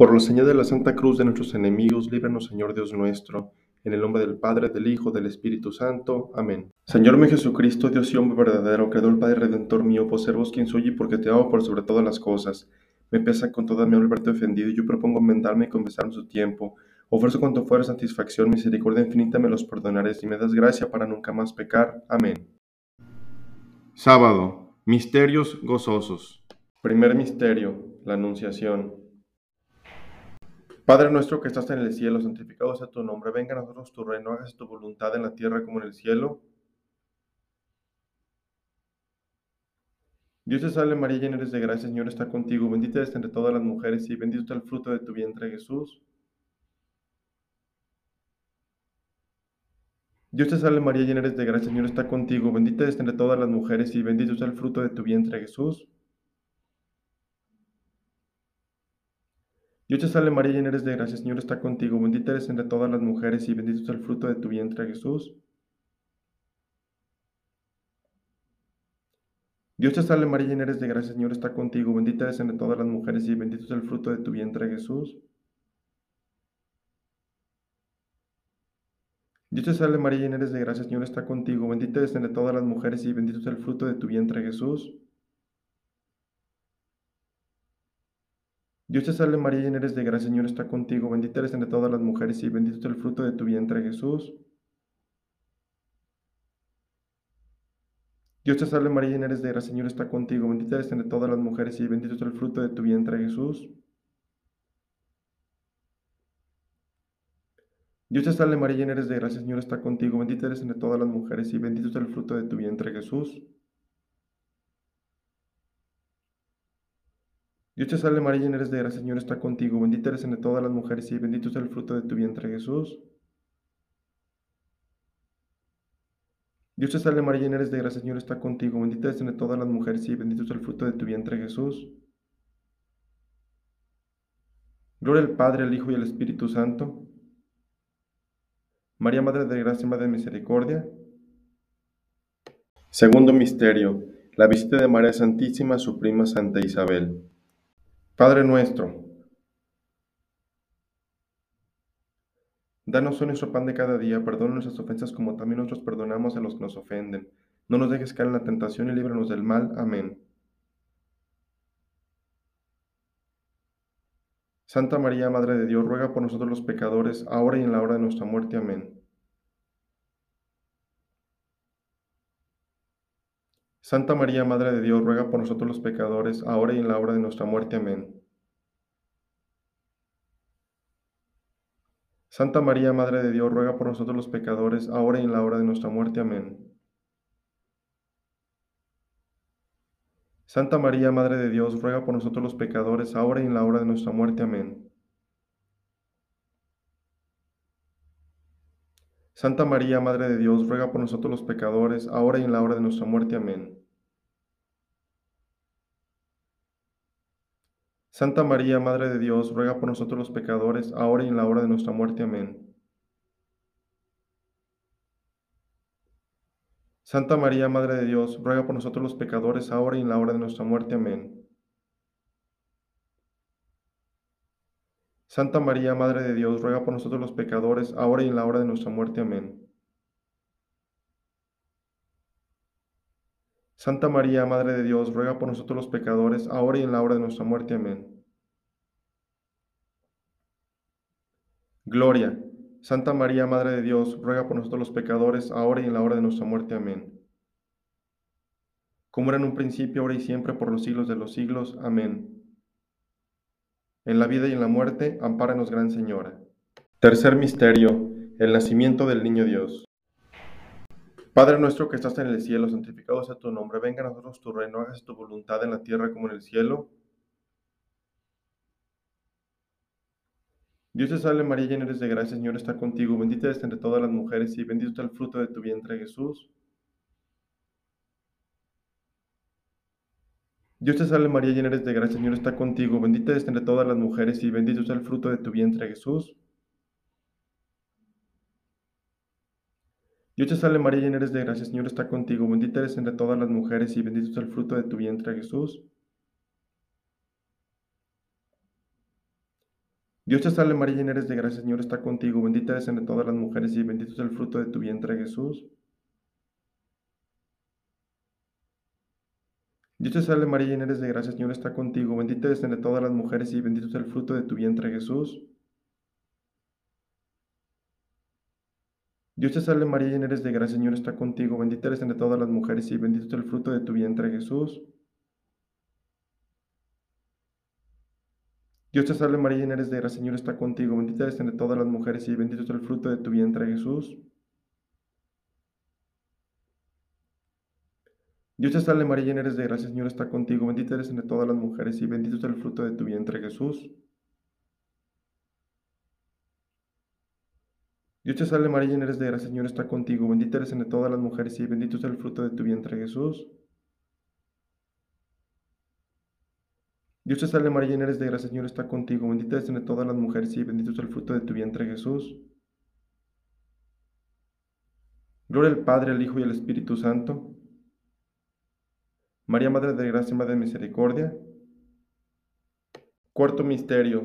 Por la señal de la Santa Cruz de nuestros enemigos, líbranos, Señor Dios nuestro, en el nombre del Padre, del Hijo, del Espíritu Santo. Amén. Señor mi Jesucristo, Dios y hombre verdadero, creador Padre Redentor mío, por ser vos quien soy y porque te amo por sobre todas las cosas. Me pesa con toda mi alma haberte ofendido y yo propongo enmendarme y confesar en su tiempo. Ofrezco cuanto fuera satisfacción, misericordia infinita me los perdonaré y me das gracia para nunca más pecar. Amén. Sábado. Misterios gozosos. Primer misterio. La Anunciación. Padre nuestro que estás en el cielo, santificado sea tu nombre, venga a nosotros tu reino, hágase tu voluntad en la tierra como en el cielo. Dios te salve María, llena eres de gracia, Señor está contigo, bendita eres entre todas las mujeres y bendito está el fruto de tu vientre Jesús. Dios te salve María, llena eres de gracia, Señor está contigo, bendita eres entre todas las mujeres y bendito está el fruto de tu vientre Jesús. Dios te salve María, llena eres de gracia, Señor está contigo, bendita eres entre todas las mujeres y bendito es el fruto de tu vientre Jesús. Dios te salve María, llena eres de gracia, Señor está contigo, bendita eres entre todas las mujeres y bendito es el fruto de tu vientre Jesús. Dios te salve María, llena eres de gracia, Señor está contigo, bendita eres entre todas las mujeres y bendito es el fruto de tu vientre Jesús. Dios te salve María, llena eres de gracia, Señor está contigo, bendita eres entre todas las mujeres y bendito es el fruto de tu vientre Jesús. Dios te salve María, llena eres de gracia, Señor está contigo, bendita eres entre todas las mujeres y bendito es el fruto de tu vientre Jesús. Dios te salve María, llena eres de gracia, Señor está contigo, bendita eres entre todas las mujeres y bendito es el fruto de tu vientre Jesús. Dios te salve María, llena eres de gracia, Señor está contigo, bendita eres entre todas las mujeres y bendito es el fruto de tu vientre Jesús. Dios te salve María, llena eres de gracia, Señor está contigo, bendita eres entre todas las mujeres y bendito es el fruto de tu vientre Jesús. Gloria al Padre, al Hijo y al Espíritu Santo. María, Madre de Gracia Madre de Misericordia. Segundo Misterio. La visita de María Santísima a su prima Santa Isabel. Padre nuestro, danos hoy nuestro pan de cada día, perdona nuestras ofensas como también nosotros perdonamos a los que nos ofenden. No nos dejes caer en la tentación y líbranos del mal. Amén. Santa María, Madre de Dios, ruega por nosotros los pecadores, ahora y en la hora de nuestra muerte. Amén. Santa María, Madre de Dios, ruega por nosotros los pecadores, ahora y en la hora de nuestra muerte. Amén. Santa María, Madre de Dios, ruega por nosotros los pecadores, ahora y en la hora de nuestra muerte. Amén. Santa María, Madre de Dios, ruega por nosotros los pecadores, ahora y en la hora de nuestra muerte. Amén. Santa María, Madre de Dios, ruega por nosotros los pecadores, ahora y en la hora de nuestra muerte. Amén. Santa María, Madre de Dios, ruega por nosotros los pecadores, ahora y en la hora de nuestra muerte. Amén. Santa María, Madre de Dios, ruega por nosotros los pecadores, ahora y en la hora de nuestra muerte. Amén. Santa María, Madre de Dios, ruega por nosotros los pecadores, ahora y en la hora de nuestra muerte. Amén. Santa María, Madre de Dios, ruega por nosotros los pecadores, ahora y en la hora de nuestra muerte. Amén. Gloria. Santa María, Madre de Dios, ruega por nosotros los pecadores, ahora y en la hora de nuestra muerte. Amén. Como era en un principio, ahora y siempre, por los siglos de los siglos. Amén. En la vida y en la muerte, ampáranos, Gran Señora. Tercer misterio, el nacimiento del Niño Dios. Padre nuestro que estás en el cielo, santificado sea tu nombre, venga a nosotros tu reino, hágase tu voluntad en la tierra como en el cielo. Dios te salve María, llena eres de gracia, Señor está contigo, bendita eres entre todas las mujeres y bendito está el fruto de tu vientre Jesús. Dios te salve María, llena eres de gracia, Señor está contigo, bendita eres entre todas las mujeres y bendito es el fruto de tu vientre Jesús. Dios te salve María, llena eres de gracia, Señor está contigo, bendita eres entre todas las mujeres y bendito es el fruto de tu vientre Jesús. Dios te salve María, llena eres de gracia, Señor está contigo, bendita eres entre todas las mujeres y bendito es el fruto de tu vientre Jesús. Dios te salve María, llena eres de gracia, Señor está contigo, bendita eres entre todas las mujeres y bendito es el fruto de tu vientre Jesús. Dios te salve María, llena eres de gracia, Señor está contigo, bendita eres entre todas las mujeres y bendito es el fruto de tu vientre Jesús. Dios te salve María, llena eres de gracia, Señor está contigo, bendita eres entre todas las mujeres y bendito es el fruto de tu vientre Jesús. Dios te salve María, llena eres de gracia, Señor está contigo, bendita eres entre todas las mujeres y bendito es el fruto de tu vientre Jesús. Dios te salve María, llena eres de gracia, Señor está contigo, bendita eres entre todas las mujeres y bendito es el fruto de tu vientre Jesús. Dios te salve María, llena eres de gracia, Señor está contigo, bendita eres entre todas las mujeres y bendito es el fruto de tu vientre Jesús. Gloria al Padre, al Hijo y al Espíritu Santo. María, Madre de Gracia, Madre de Misericordia. Cuarto Misterio.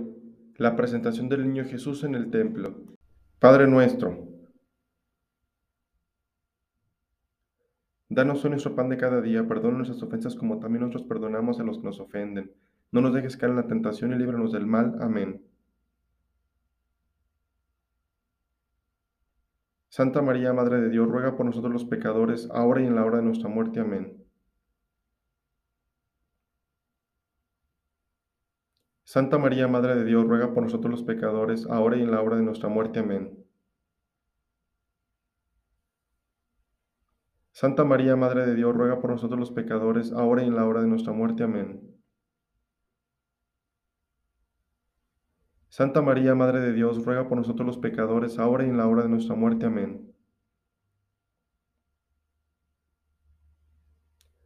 La presentación del Niño Jesús en el templo. Padre nuestro. Danos hoy nuestro pan de cada día, perdona nuestras ofensas como también nosotros perdonamos a los que nos ofenden no nos dejes caer en la tentación y líbranos del mal. Amén. Santa María, Madre de Dios, ruega por nosotros los pecadores, ahora y en la hora de nuestra muerte. Amén. Santa María, Madre de Dios, ruega por nosotros los pecadores, ahora y en la hora de nuestra muerte. Amén. Santa María, Madre de Dios, ruega por nosotros los pecadores, ahora y en la hora de nuestra muerte. Amén. Santa María, Madre de Dios, ruega por nosotros los pecadores, ahora y en la hora de nuestra muerte. Amén.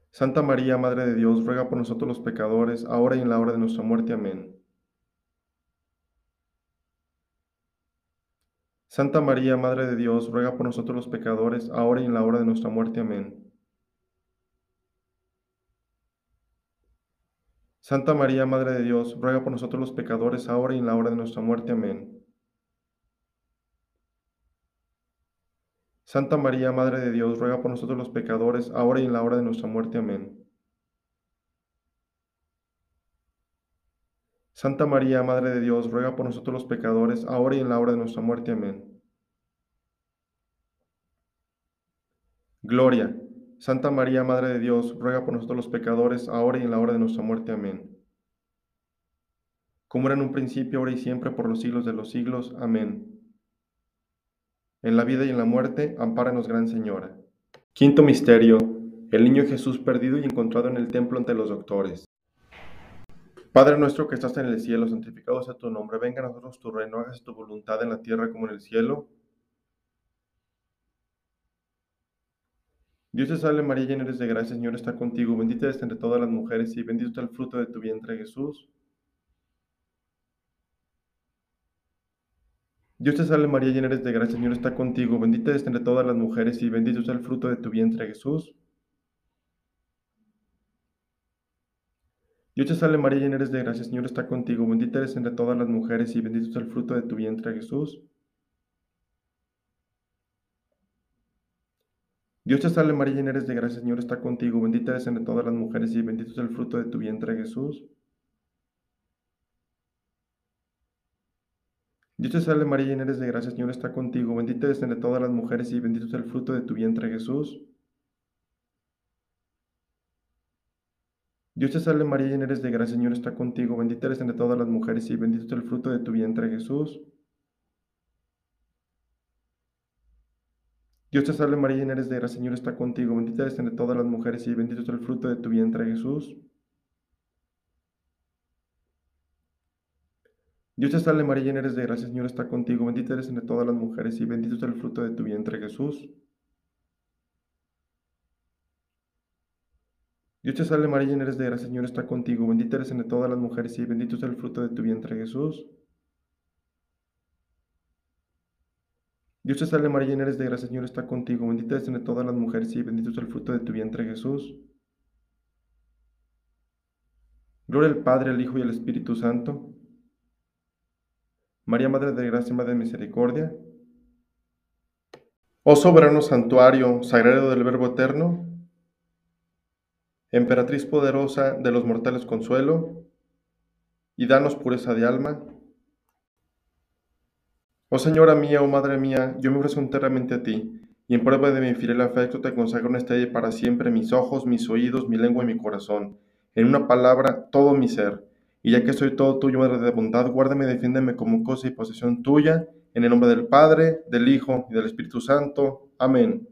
Santa María, Madre de Dios, ruega por nosotros los pecadores, ahora y en la hora de nuestra muerte. Amén. Santa María, Madre de Dios, ruega por nosotros los pecadores, ahora y en la hora de nuestra muerte. Amén. Santa María, Madre de Dios, ruega por nosotros los pecadores, ahora y en la hora de nuestra muerte. Amén. Santa María, Madre de Dios, ruega por nosotros los pecadores, ahora y en la hora de nuestra muerte. Amén. Santa María, Madre de Dios, ruega por nosotros los pecadores, ahora y en la hora de nuestra muerte. Amén. Gloria Santa María, Madre de Dios, ruega por nosotros los pecadores, ahora y en la hora de nuestra muerte. Amén. Como era en un principio, ahora y siempre, por los siglos de los siglos. Amén. En la vida y en la muerte, ampáranos, Gran Señora. Quinto Misterio. El niño Jesús perdido y encontrado en el templo ante los doctores. Padre nuestro que estás en el cielo, santificado sea tu nombre. Venga a nosotros tu reino, hágase tu voluntad en la tierra como en el cielo. Dios te salve María, llena eres de gracia, Señor está contigo, bendita eres entre todas las mujeres y bendito es el fruto de tu vientre Jesús. Dios te salve María, llena eres de gracia, Señor está contigo, bendita eres entre todas las mujeres y bendito es el fruto de tu vientre Jesús. Dios te salve María, llena eres de gracia, Señor está contigo, bendita eres entre todas las mujeres y bendito es el fruto de tu vientre Jesús. Dios te salve María, llena eres de gracia, Señor está contigo, bendita eres entre todas las mujeres y bendito es el fruto de tu vientre Jesús. Dios te salve María, llena eres de gracia, Señor está contigo, bendita eres entre todas las mujeres y bendito es el fruto de tu vientre Jesús. Dios te salve María, llena eres de gracia, Señor está contigo, bendita eres entre todas las mujeres y bendito es el fruto de tu vientre Jesús. Dios te salve María, llena eres de gracia, Señor está contigo, bendita eres entre todas las mujeres y bendito es el fruto de tu vientre Jesús. Dios te salve María, llena eres de gracia, Señor está contigo, bendita eres entre todas las mujeres y bendito es el fruto de tu vientre Jesús. Dios te salve María, llena eres de gracia, Señor está contigo, bendita eres entre todas las mujeres y bendito es el fruto de tu vientre Jesús. Dios te salve María, llena eres de gracia, Señor está contigo, bendita eres entre todas las mujeres y bendito es el fruto de tu vientre Jesús. Gloria al Padre, al Hijo y al Espíritu Santo. María, Madre de Gracia, Madre de Misericordia. Oh soberano santuario, sagrado del Verbo eterno, emperatriz poderosa de los mortales consuelo, y danos pureza de alma. Oh Señora mía, oh Madre mía, yo me ofrezco enteramente a ti, y en prueba de mi fiel afecto te consagro en este día para siempre mis ojos, mis oídos, mi lengua y mi corazón, en una palabra, todo mi ser y ya que soy todo tuyo, Madre de bondad, guárdame y defiéndeme como cosa y posesión tuya, en el nombre del Padre, del Hijo y del Espíritu Santo. Amén.